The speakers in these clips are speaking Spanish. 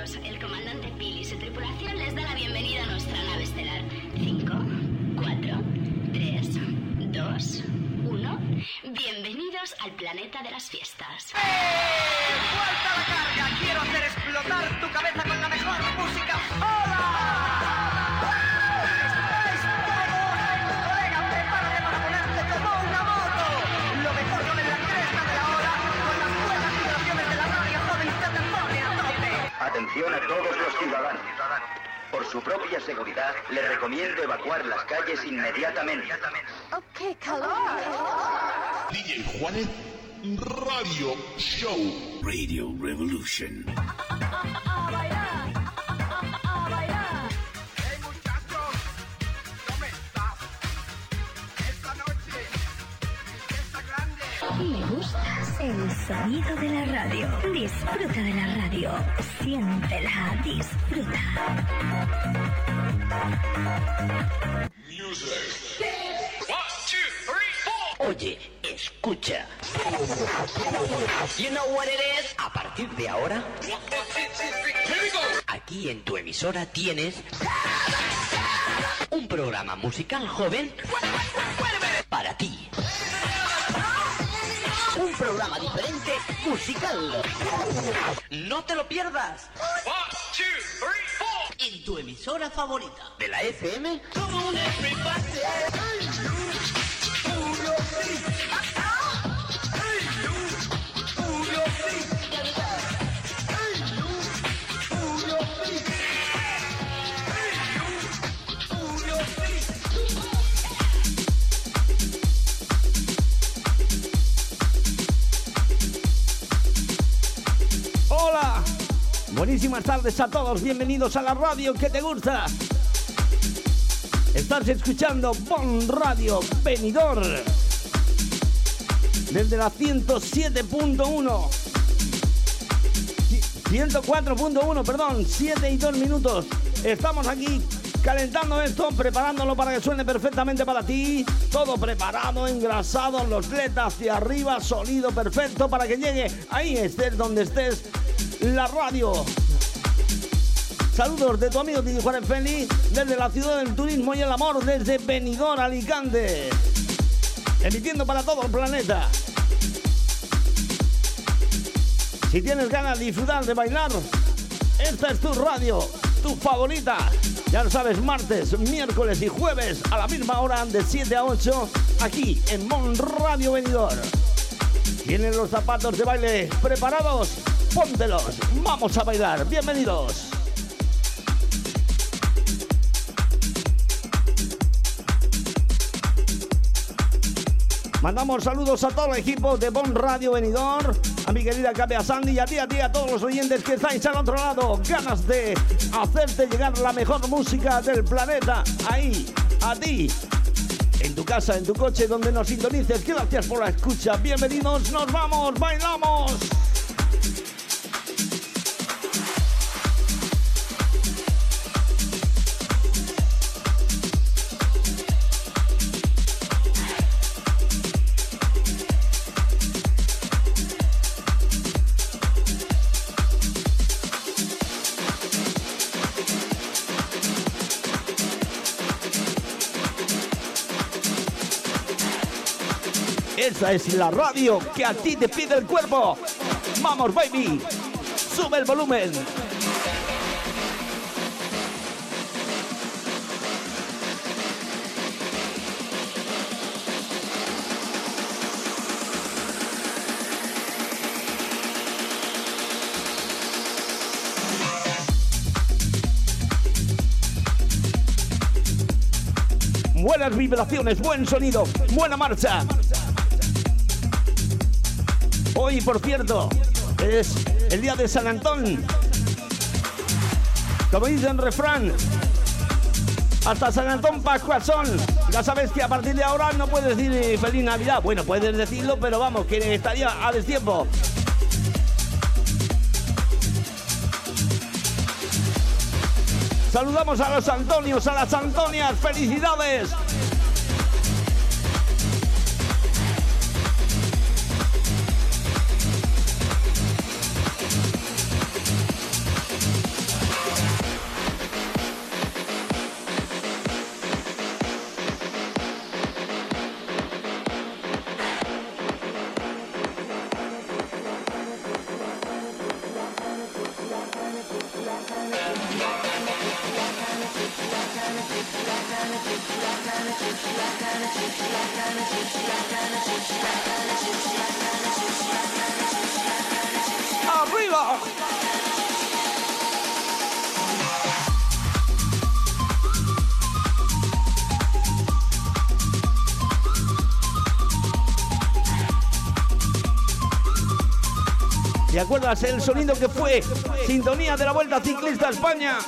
pasajeros, el comandante Bill y su tripulación les da la bienvenida a nuestra nave estelar. 5, 4, 3, 2, 1. Bienvenidos al planeta de las fiestas. ¡Eh! ¡Suelta la carga! ¡Quiero hacer explotar tu cabeza con la mejor música! ¡Hola! Atención a todos los ciudadanos. Por su propia seguridad, le recomiendo evacuar las calles inmediatamente. ¡Oh, qué calor! DJ Juanet Radio Show. Radio Revolution. ¡A bailar! ¡A bailar! Hey muchachos. Esta noche, mi fiesta grande. ¿Le gustas el sonido de la radio? Disfruta de la radio. Siéntela, disfruta. Music. Oye, escucha. You know what it is? A partir de ahora, aquí en tu emisora tienes un programa musical joven para ti. Un programa diferente musical. No te lo pierdas. En tu emisora favorita de la FM. Hola, buenísimas tardes a todos, bienvenidos a la radio que te gusta. Estás escuchando Bon Radio Venidor desde la 107.1. 104.1, perdón, 7 y 2 minutos. Estamos aquí calentando esto, preparándolo para que suene perfectamente para ti. Todo preparado, engrasado, los LED hacia arriba, sonido perfecto para que llegue ahí estés donde estés la radio. Saludos de tu amigo Titi Juárez Feli desde la ciudad del turismo y el amor, desde Benidorm, Alicante. Emitiendo para todo el planeta. Si tienes ganas de disfrutar de bailar, esta es tu radio, tu favorita. Ya lo sabes, martes, miércoles y jueves a la misma hora de 7 a 8 aquí en Mon Radio Benidorm. ¿Tienen los zapatos de baile preparados? Póntelos, vamos a bailar. Bienvenidos. Mandamos saludos a todo el equipo de Bon Radio Venidor, a mi querida Capea Sandy y a ti, a ti, a todos los oyentes que estáis al otro lado. Ganas de hacerte llegar la mejor música del planeta. Ahí, a ti. En tu casa, en tu coche, donde nos sintonices. Gracias por la escucha. Bienvenidos, nos vamos, bailamos. Esa es la radio que a ti te pide el cuerpo. Vamos, baby. Sube el volumen. Buenas vibraciones, buen sonido, buena marcha. Hoy, por cierto, es el día de San Antón. Como dice en refrán, hasta San Antón Pascua son. Ya sabes que a partir de ahora no puedes decir eh, feliz Navidad. Bueno, puedes decirlo, pero vamos, que estaría a destiempo. Saludamos a los Antonios, a las Antonias. ¡Felicidades! Arriba. ¿Te acuerdas el sonido que fue? Sintonía de la Vuelta Ciclista a España.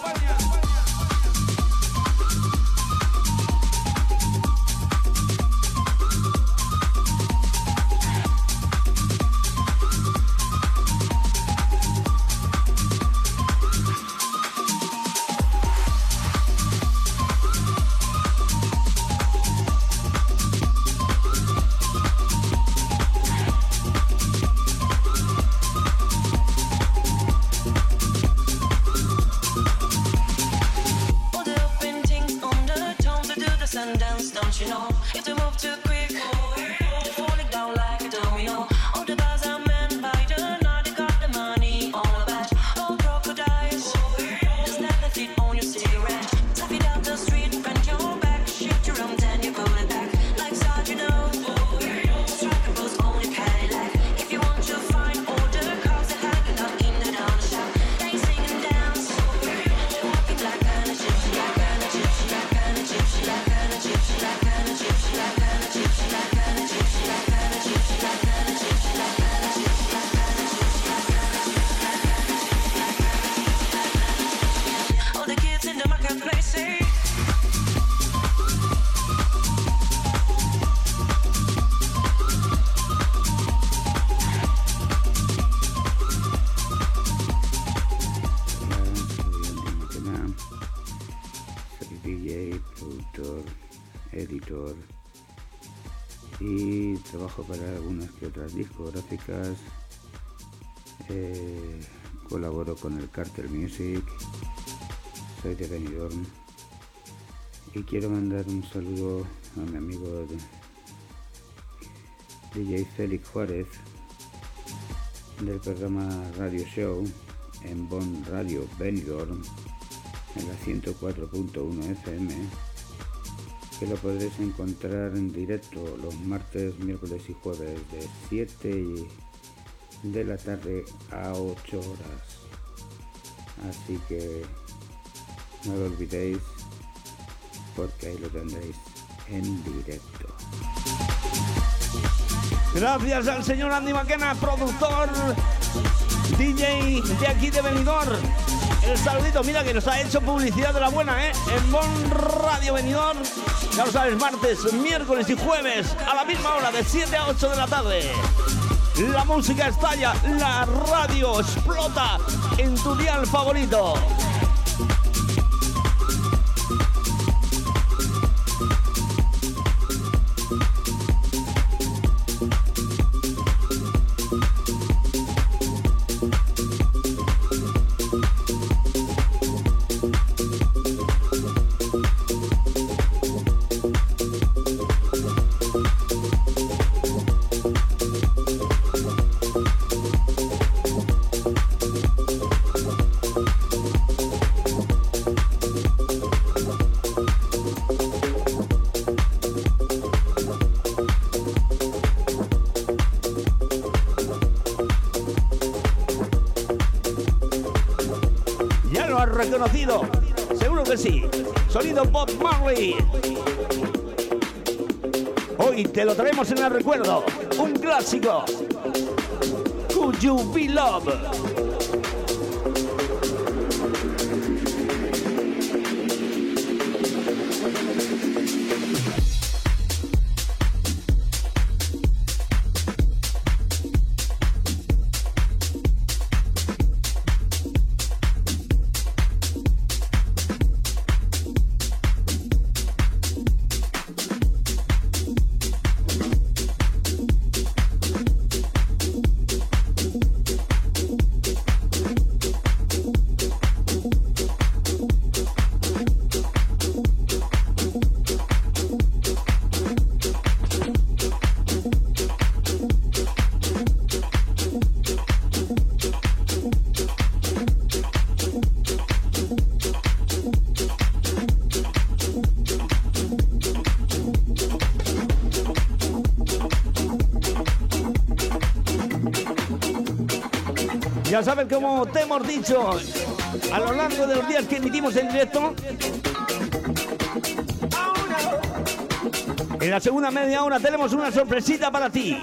Discográficas. Eh, colaboro con el Carter Music. Soy de Benidorm. Y quiero mandar un saludo a mi amigo DJ Félix Juárez del programa Radio Show en Bon Radio Benidorm en la 104.1 FM lo podréis encontrar en directo los martes, miércoles y jueves de 7 de la tarde a 8 horas. Así que no lo olvidéis porque ahí lo tendréis en directo. Gracias al señor Andy Maquena, productor, DJ de aquí de Benidorm. El saludito, mira que nos ha hecho publicidad de la buena, ¿eh? En Bon Radio Benidorm. Ya lo sabes, martes, miércoles y jueves a la misma hora, de 7 a 8 de la tarde. La música estalla, la radio explota en tu dial favorito. Lo traemos en el recuerdo. Un clásico. Could You Be Love? Ya saben, como te hemos dicho a lo largo de los días que emitimos en directo, en la segunda media hora tenemos una sorpresita para ti.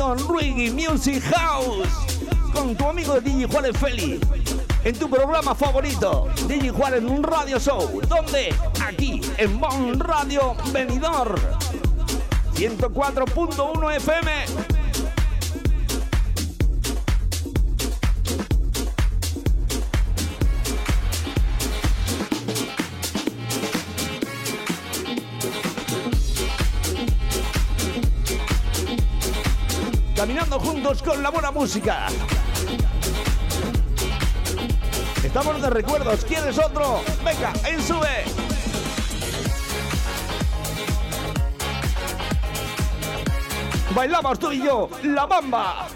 Sonido Reggae Music House con tu amigo DJ Juárez Feli en tu programa favorito DJ Juárez Radio Show donde aquí en Bon Radio Venidor 104.1 FM caminando juntos con la buena música. Estamos de recuerdos. ¿Quieres otro? Venga, en sube. Bailamos tú y yo, la bamba.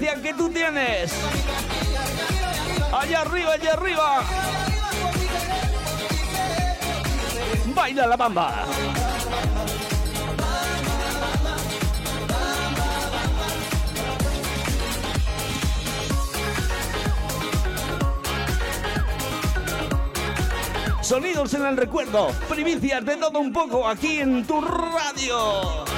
Gracia que tú tienes. Allá arriba, allá arriba. Baila la bamba. Sonidos en el recuerdo, primicias de todo un poco aquí en tu radio.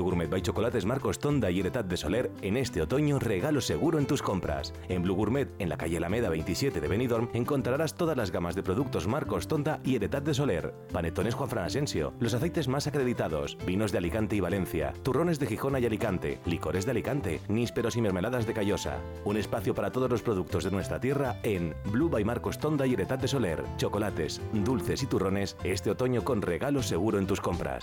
Gourmet by Chocolates Marcos Tonda y Heretat de Soler, en este otoño regalo seguro en tus compras. En Blue Gourmet, en la calle Alameda 27 de Benidorm, encontrarás todas las gamas de productos Marcos Tonda y Heretat de Soler, panetones Juan Fran Asensio, los aceites más acreditados, vinos de Alicante y Valencia, turrones de Gijona y Alicante, licores de Alicante, nísperos y mermeladas de Callosa. Un espacio para todos los productos de nuestra tierra en Blue by Marcos Tonda y Heretat de Soler, chocolates, dulces y turrones este otoño con regalo seguro en tus compras.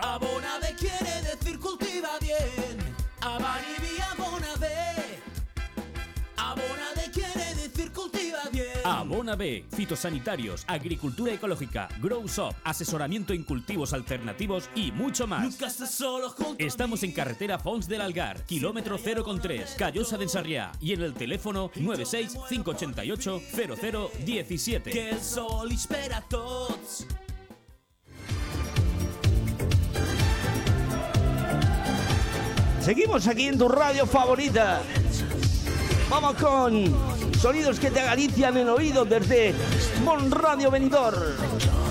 Abonade quiere decir cultiva bien. Abani via Bonave. Abonade quiere decir cultiva bien. Abona B, fitosanitarios, agricultura ecológica, Grow Shop, asesoramiento en cultivos alternativos y mucho más. Nunca estás solo junto Estamos en carretera Fons del Algar, kilómetro 0,3, Callosa de Ensarriá y en el teléfono 96 588 0017. Que el sol espera a tots. Seguimos aquí en tu radio favorita. Vamos con sonidos que te acarician el oído desde Mon Radio Benidorm.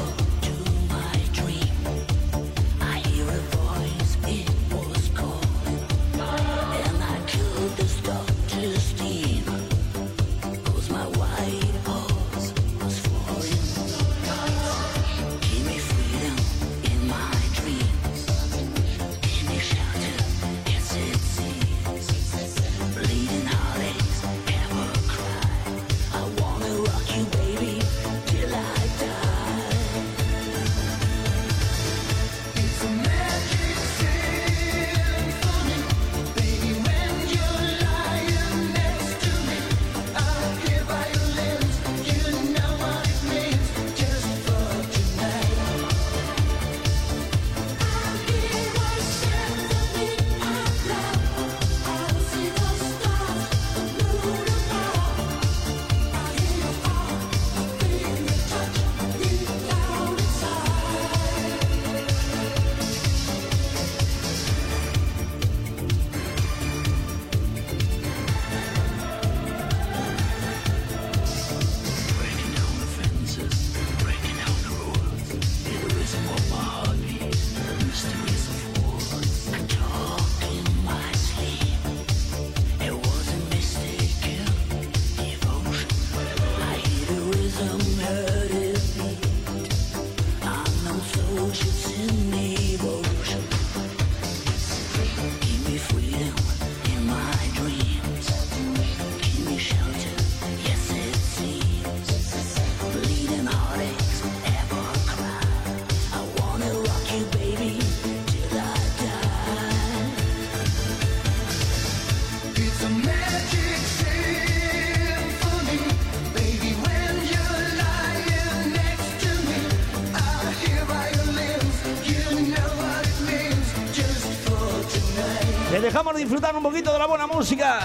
Dejamos disfrutar un poquito de la buena música.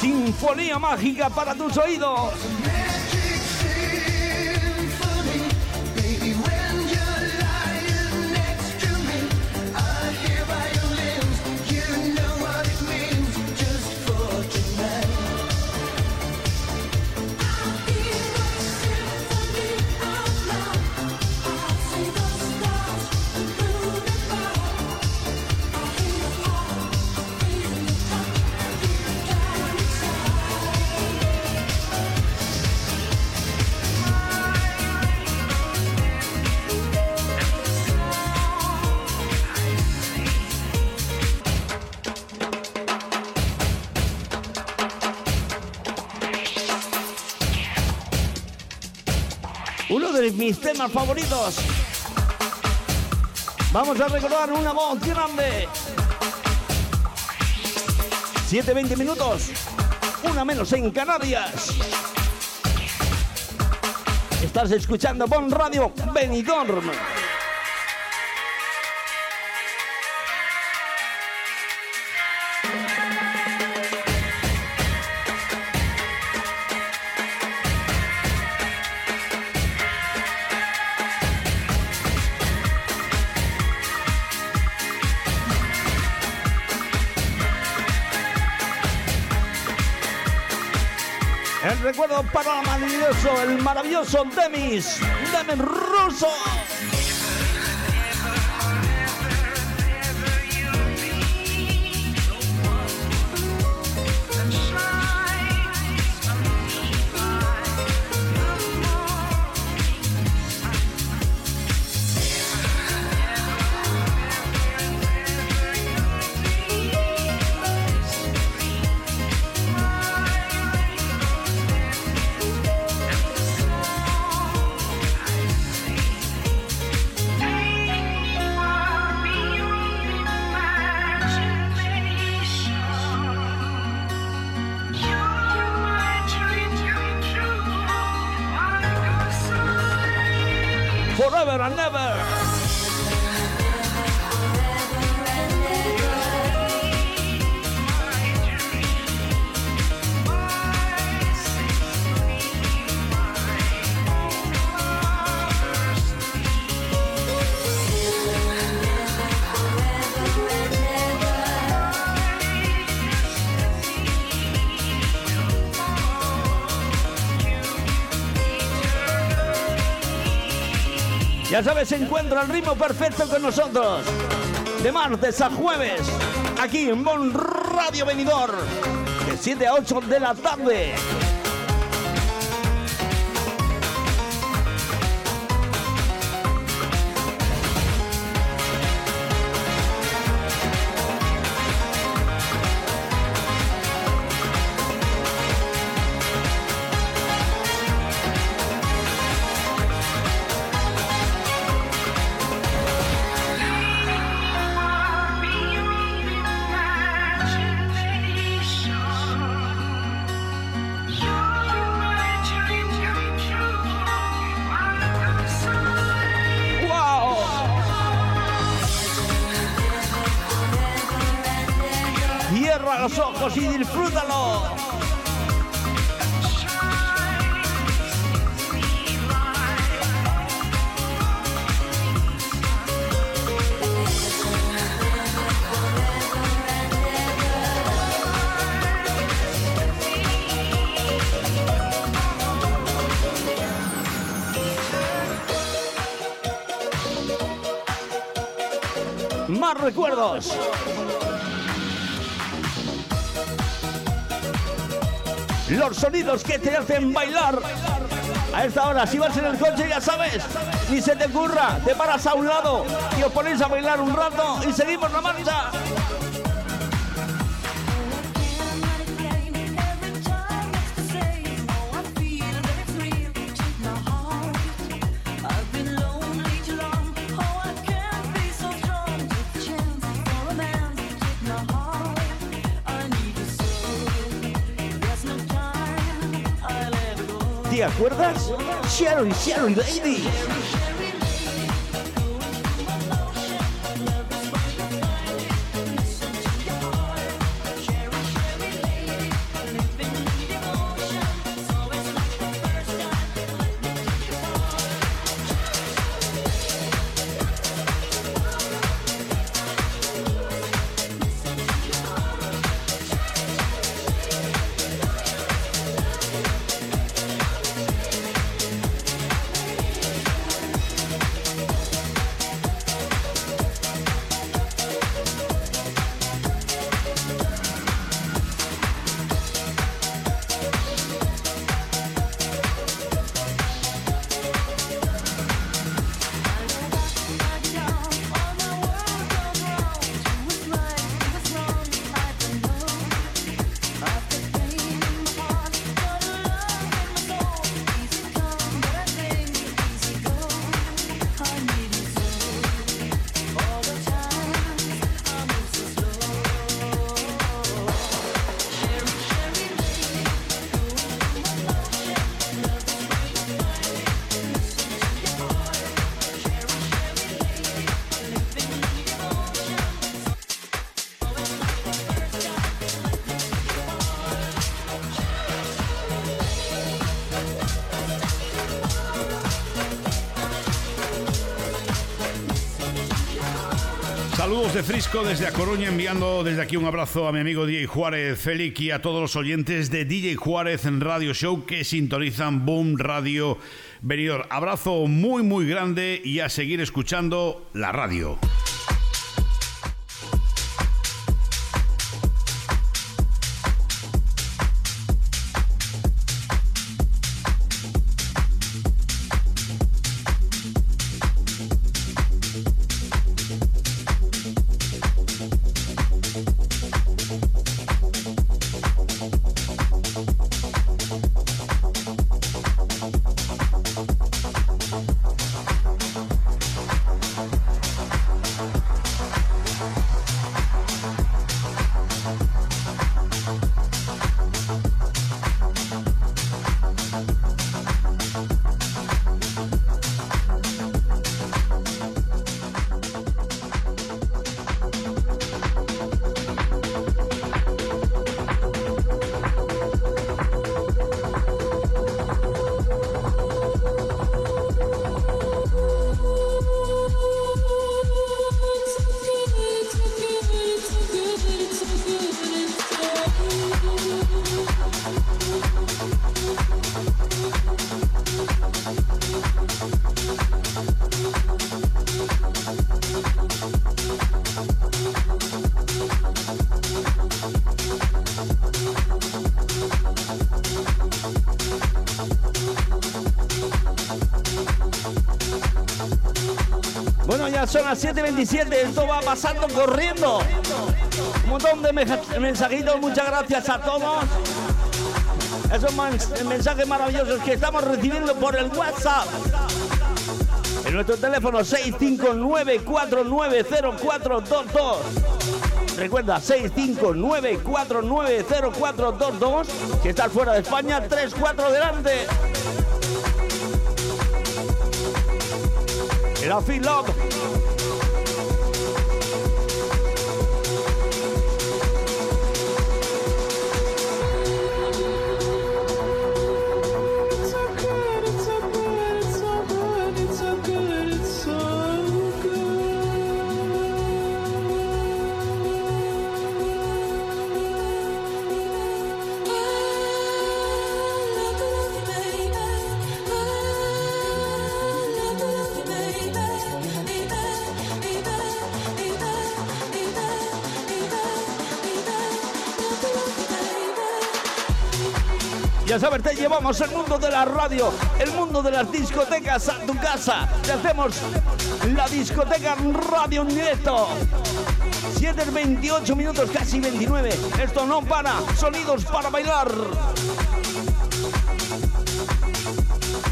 Sinfonía mágica para tus oídos. Mis temas favoritos. Vamos a recordar una voz grande. 7-20 minutos. Una menos en Canarias. Estás escuchando Bon Radio Benidorm. Para el maravilloso, el maravilloso Demis, Demis Russo. Never. Ya sabes, encuentra el ritmo perfecto con nosotros. De martes a jueves, aquí en Bon Radio Venidor, de 7 a 8 de la tarde. Recuerdos. Los sonidos que te hacen bailar. A esta hora, si vas en el coche, ya sabes, ni se te ocurra, te paras a un lado y os ponéis a bailar un rato y seguimos la marcha. Acuerdas? Sharon, Sharon, Lady. Frisco desde A Coruña, enviando desde aquí un abrazo a mi amigo DJ Juárez Félix y a todos los oyentes de DJ Juárez en Radio Show que sintonizan Boom Radio Venidor. Abrazo muy muy grande y a seguir escuchando la radio. Las 7.27, esto va pasando corriendo. Un montón de mensajitos, muchas gracias a todos. Esos mens- mensajes maravillosos que estamos recibiendo por el WhatsApp. En nuestro teléfono 659490422. Recuerda, 659490422. Si estás fuera de España, 34 delante. Era Phil Love. Ya sabes, te llevamos el mundo de la radio, el mundo de las discotecas a tu casa. Te hacemos la discoteca radio en directo. 7 28 minutos, casi 29. Esto no para. Sonidos para bailar.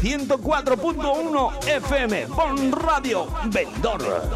104.1 FM, Bon Radio, Vendor.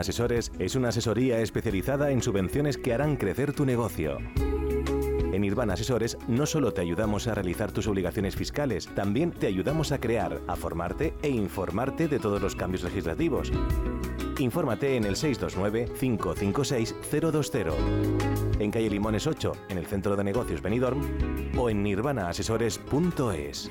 Asesores es una asesoría especializada en subvenciones que harán crecer tu negocio. En Nirvana Asesores no solo te ayudamos a realizar tus obligaciones fiscales, también te ayudamos a crear, a formarte e informarte de todos los cambios legislativos. Infórmate en el 629-556-020, en calle Limones 8, en el Centro de Negocios Benidorm, o en nirvanaasesores.es.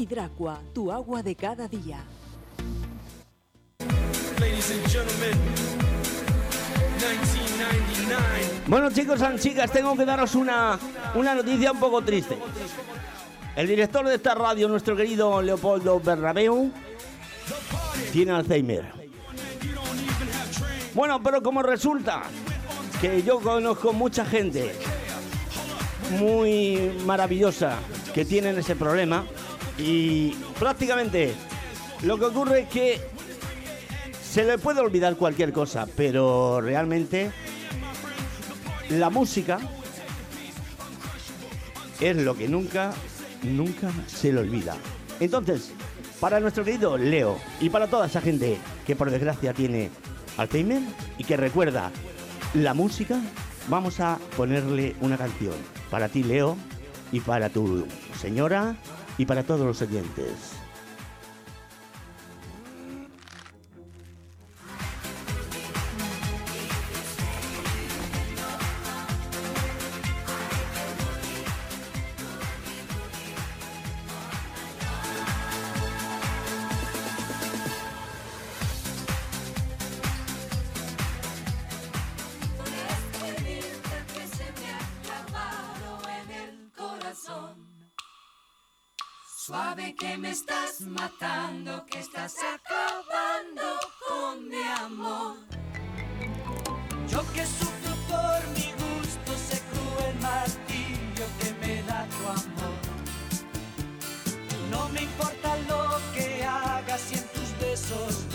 Hidracua, tu agua de cada día. Ladies and gentlemen, 1999. Bueno, chicos y chicas, tengo que daros una, una noticia un poco triste. El director de esta radio, nuestro querido Leopoldo Bernabeu, tiene Alzheimer. Bueno, pero como resulta que yo conozco mucha gente muy maravillosa que tienen ese problema y prácticamente lo que ocurre es que se le puede olvidar cualquier cosa, pero realmente la música es lo que nunca, nunca se le olvida. Entonces, para nuestro querido Leo y para toda esa gente que por desgracia tiene Alzheimer y que recuerda la música, vamos a ponerle una canción para ti, Leo, y para tu señora y para todos los oyentes. Matando, que estás acabando con mi amor. Yo que sufro por mi gusto, sé cruel martirio que me da tu amor. No me importa lo que hagas y en tus besos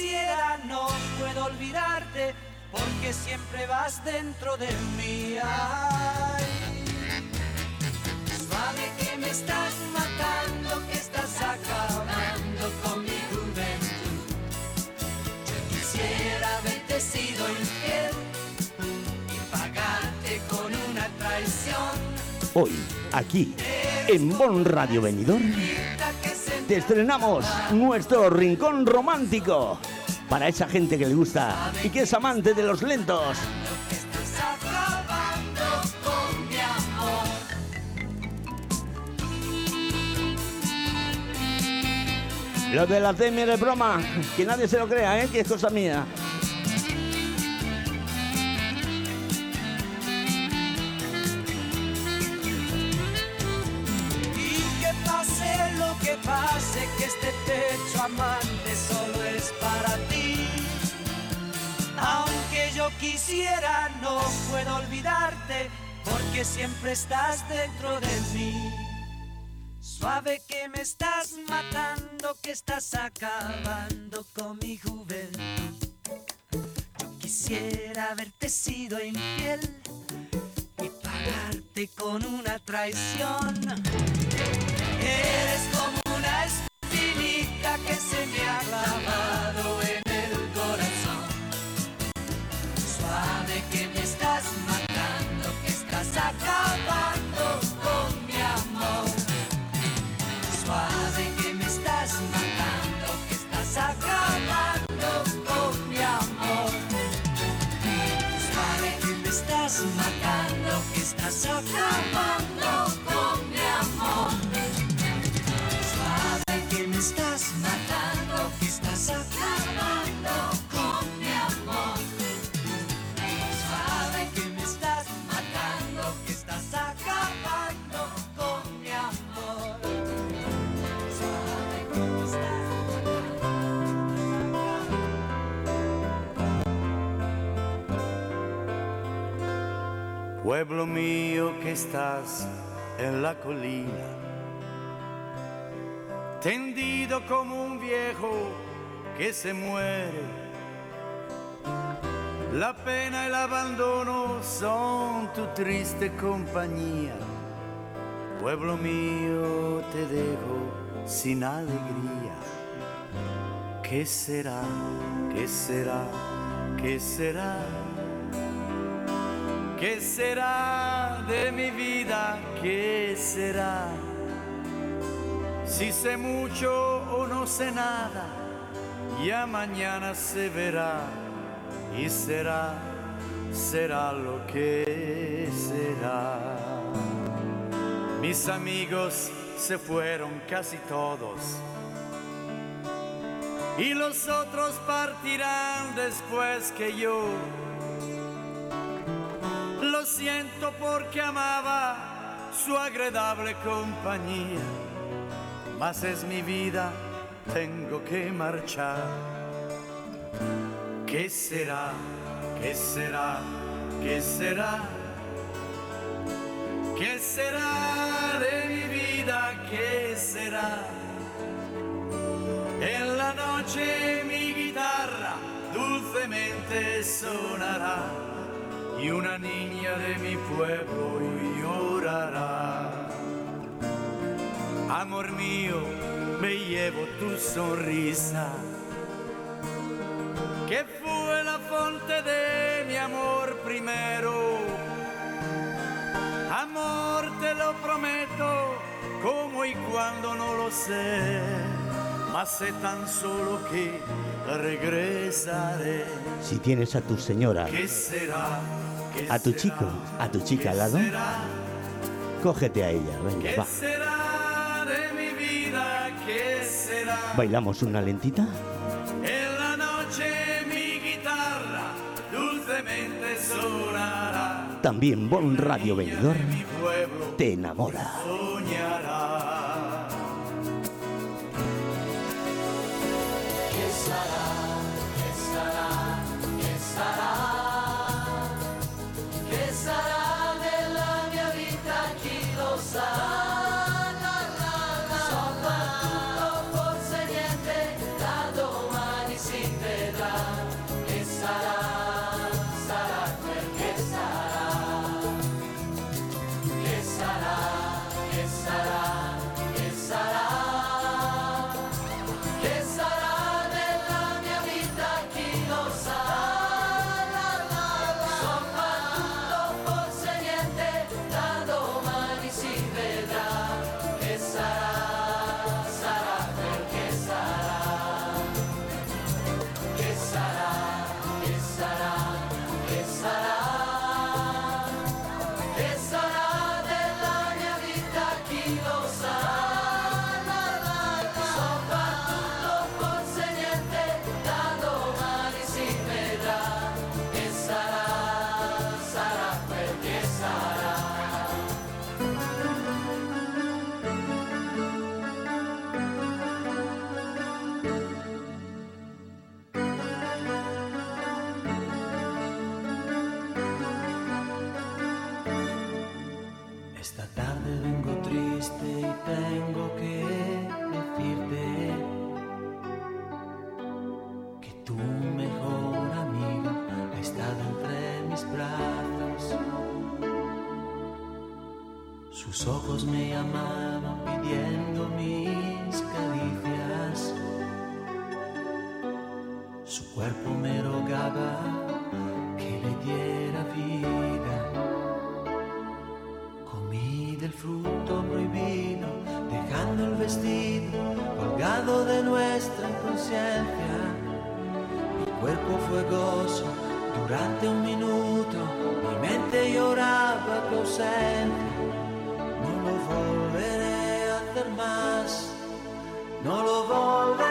quisiera, no puedo olvidarte, porque siempre vas dentro de mí. Ay. Suave que me estás matando, que estás acabando con mi juventud. Yo quisiera haberte sido infiel y pagarte con una traición. Hoy, aquí, en Bon Radio Benidorm, estrenamos nuestro rincón romántico para esa gente que le gusta y que es amante de los lentos. Lo de la Alzheimer es broma, que nadie se lo crea, ¿eh? que es cosa mía. Solo es para ti. Aunque yo quisiera, no puedo olvidarte, porque siempre estás dentro de mí. Suave que me estás matando, que estás acabando con mi juventud. Yo quisiera haberte sido infiel y pagarte con una traición. Eres como que se me ha clavado en el corazón. Suave que me estás matando, que estás acabando con mi amor. Suave que me estás matando, que estás acabando con mi amor. Suave que me estás matando, que estás acabando. Estás en la colina, tendido como un viejo que se muere. La pena y el abandono son tu triste compañía. Pueblo mío, te dejo sin alegría. ¿Qué será? ¿Qué será? ¿Qué será? ¿Qué será de mi vida? ¿Qué será? Si sé mucho o no sé nada, ya mañana se verá y será, será lo que será. Mis amigos se fueron casi todos y los otros partirán después que yo. Lo siento porque amaba su agradable compañía, mas es mi vida, tengo que marchar. ¿Qué será? ¿Qué será? ¿Qué será? ¿Qué será de mi vida? ¿Qué será? En la noche mi guitarra dulcemente sonará y una niña de mi pueblo llorará. Amor mío, me llevo tu sonrisa, que fue la fuente de mi amor primero. Amor, te lo prometo, como y cuando no lo sé, mas sé tan solo que regresaré. Si tienes a tu señora, ¿Qué será? ¿Qué a tu chico, a tu chica al lado, cógete a ella, venga, ¿Qué va. será de mi vida? ¿Qué será? ¿Bailamos una lentita? En la noche mi guitarra dulcemente sonará. También Bon Radio Venidor te enamora. No lo volveré a hacer más. No lo volveré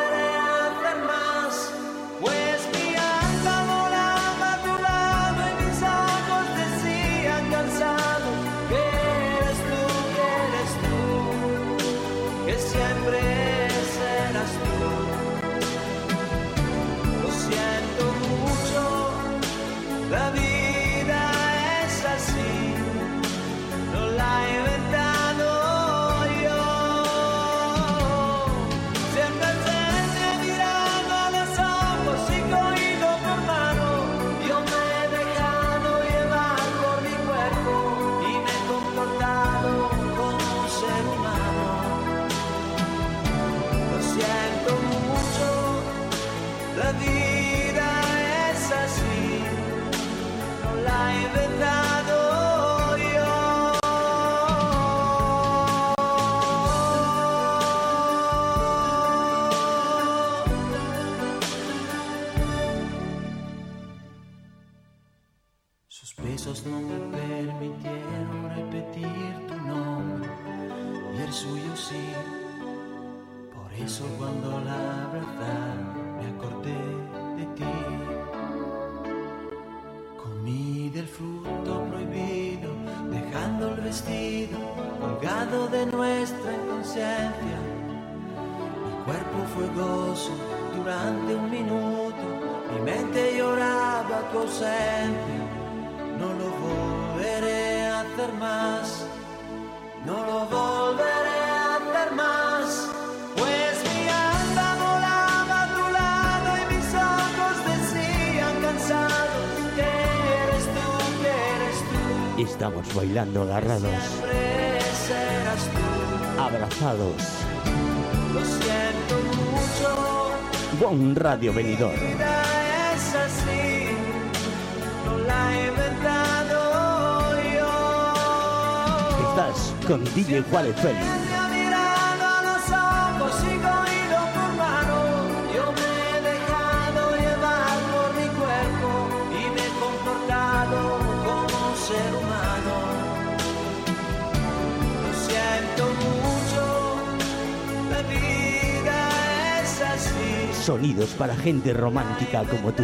Estamos bailando agarrados, abrazados. Lo siento mucho, Bon Radio Venidor. Estás con DJ Juárez Félix. Sonidos para gente romántica como tú.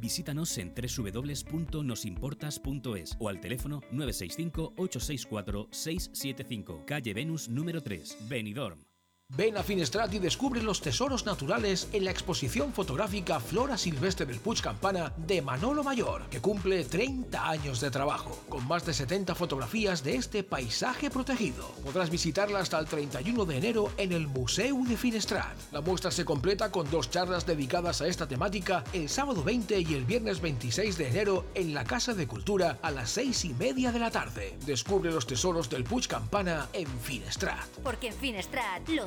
Visítanos en www.nosimportas.es o al teléfono 965-864-675, calle Venus número 3, Benidorm. Ven a Finestrat y descubre los tesoros naturales en la exposición fotográfica Flora Silvestre del Puig Campana de Manolo Mayor, que cumple 30 años de trabajo, con más de 70 fotografías de este paisaje protegido. Podrás visitarla hasta el 31 de enero en el Museo de Finestrat. La muestra se completa con dos charlas dedicadas a esta temática el sábado 20 y el viernes 26 de enero en la Casa de Cultura a las 6 y media de la tarde. Descubre los tesoros del Puig Campana en Finestrat. Porque en Finestrat lo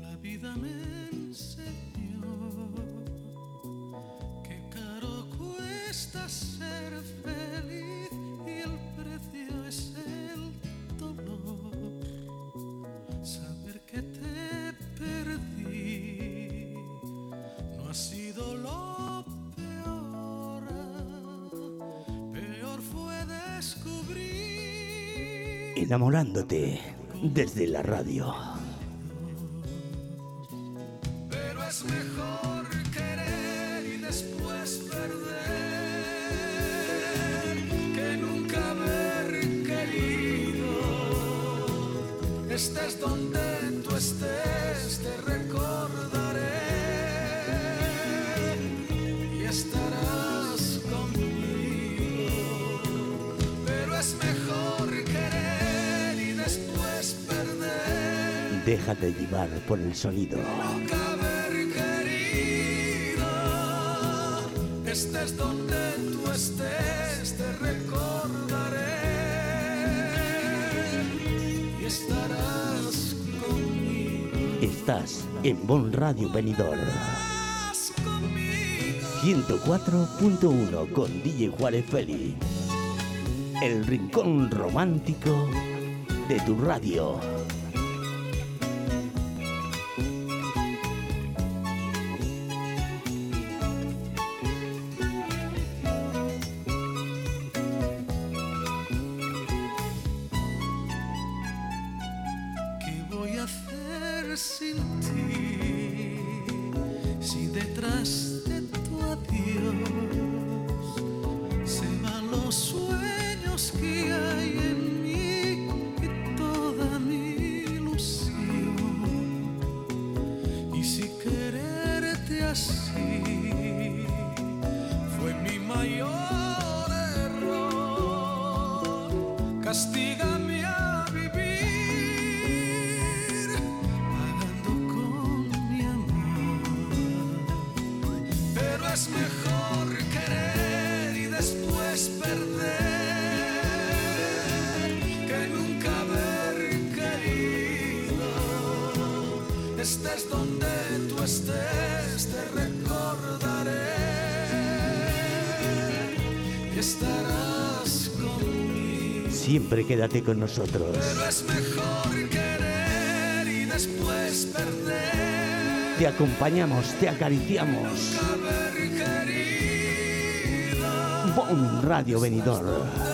La vida me enseñó que caro cuesta ser feliz y el precio es el dolor. Saber que te perdí no ha sido lo peor, peor fue descubrir. Enamorándote desde la radio. Déjate llevar por el sonido. Estés donde tú estés, te recordaré y estarás conmigo. Estás en Bon Radio Benidorm. 104.1 con DJ Juárez Félix. El rincón romántico de tu radio. see. Siempre quédate con nosotros. Pero es mejor querer y después perder. Te acompañamos, te acariciamos. Bon Radio Benidorm.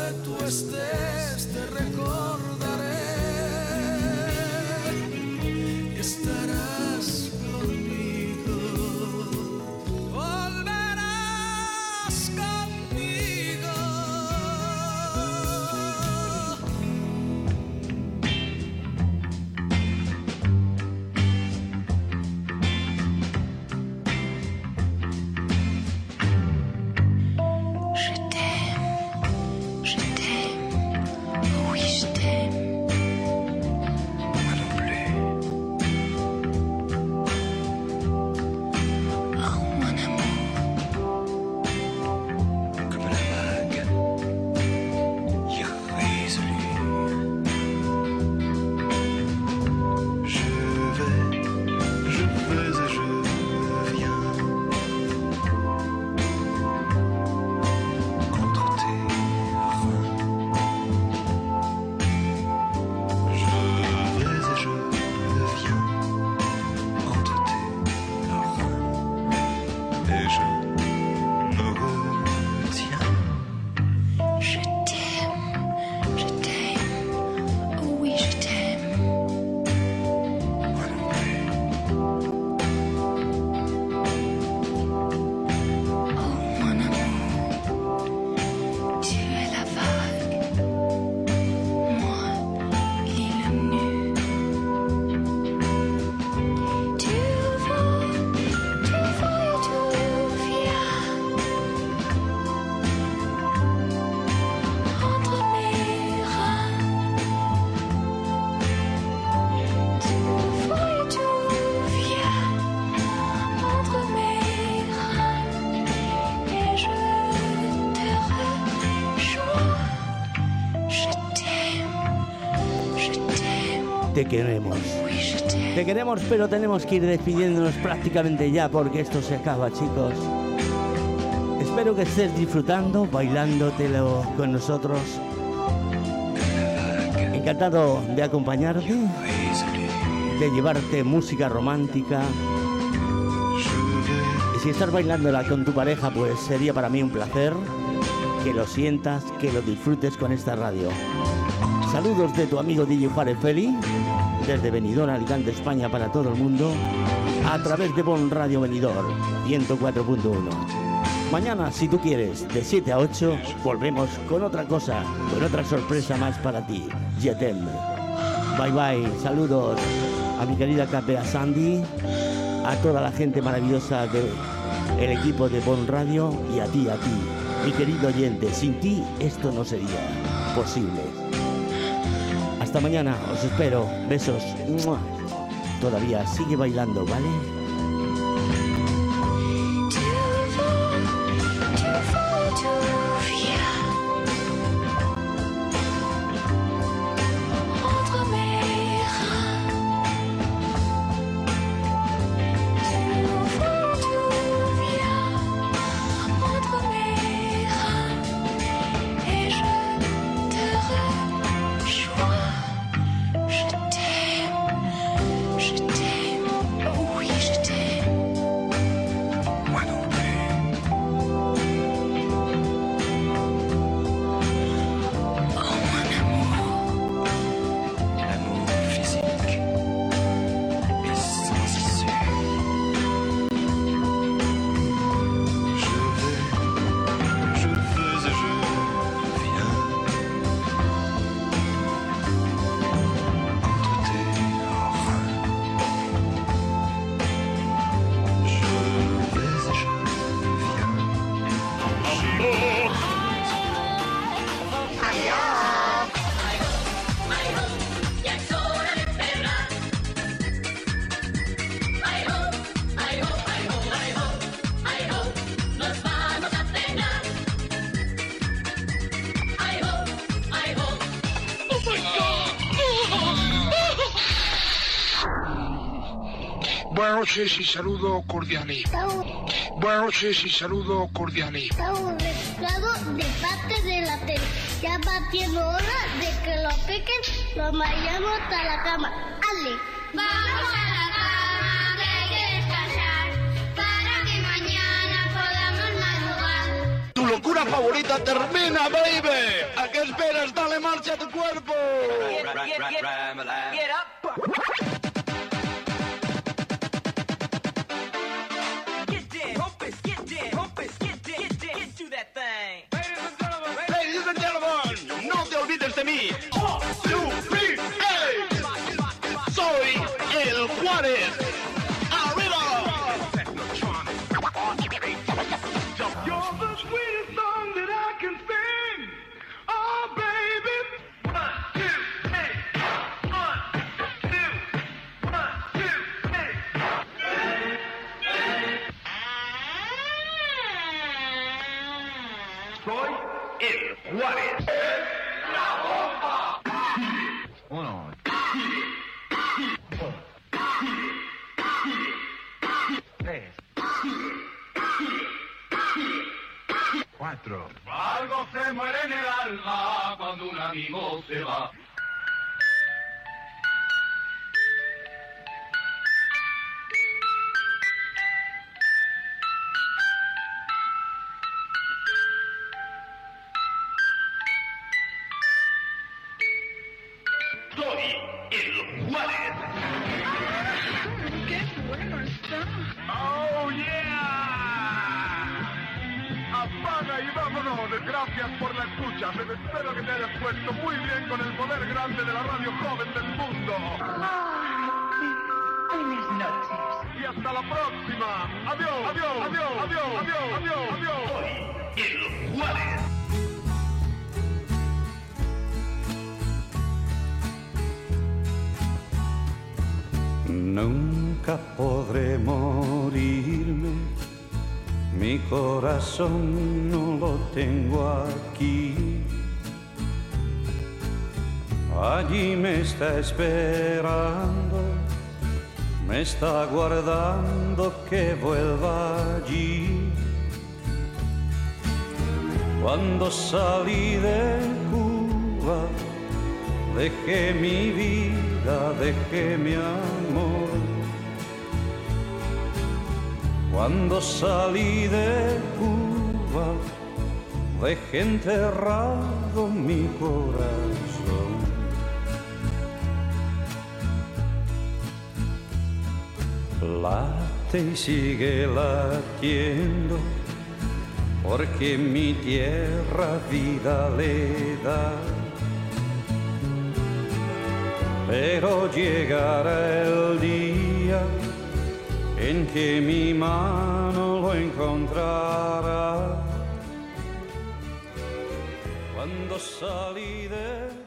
Te queremos, pero tenemos que ir despidiéndonos prácticamente ya porque esto se acaba, chicos. Espero que estés disfrutando, bailándotelo con nosotros. Encantado de acompañarte, de llevarte música romántica. Y si estás bailándola con tu pareja, pues sería para mí un placer que lo sientas, que lo disfrutes con esta radio. Saludos de tu amigo DJ Juárez Feli, desde Benidorm, Alicante, España, para todo el mundo, a través de Bon Radio Benidorm 104.1. Mañana, si tú quieres, de 7 a 8, volvemos con otra cosa, con otra sorpresa más para ti. Jetem. Bye bye, saludos a mi querida Capea Sandy, a toda la gente maravillosa del equipo de Bon Radio y a ti, a ti, mi querido oyente. Sin ti esto no sería posible. Hasta mañana, os espero. Besos. Todavía sigue bailando, ¿vale? Buenas noches y saludo cordiales. Buenas noches y saludo cordiales. Estamos mezclados de parte de la tele. Ya va siendo hora de que lo piquen, lo vayamos a la cama. ¡Ale! Vamos a la cama, que hay que descansar, para que mañana podamos madrugar. Tu locura favorita termina, baby. ¿A qué esperas? Dale marcha a tu cuerpo. Get up. Amigo se va. Soy el Juárez. ¡Qué bueno está! Oh, yeah. Gracias por la escucha. Me espero que te hayas puesto muy bien con el poder grande de la radio joven del mundo. Buenas noches. Y hasta la próxima. Adiós, adiós, adiós, adiós, adiós, adiós, adiós. El Juárez. Nunca podré morirme, mi corazón no lo tengo aquí. allí me está esperando, me está guardando que vuelva allí. Cuando salí de Cuba, dejé mi vida, dejé mi amor. Cuando salí de Cuba, dejé enterrado mi corazón. Late y sigue latiendo, porque mi tierra vida le da. Pero llegará el día en que mi mano lo encontrará. Cuando salí de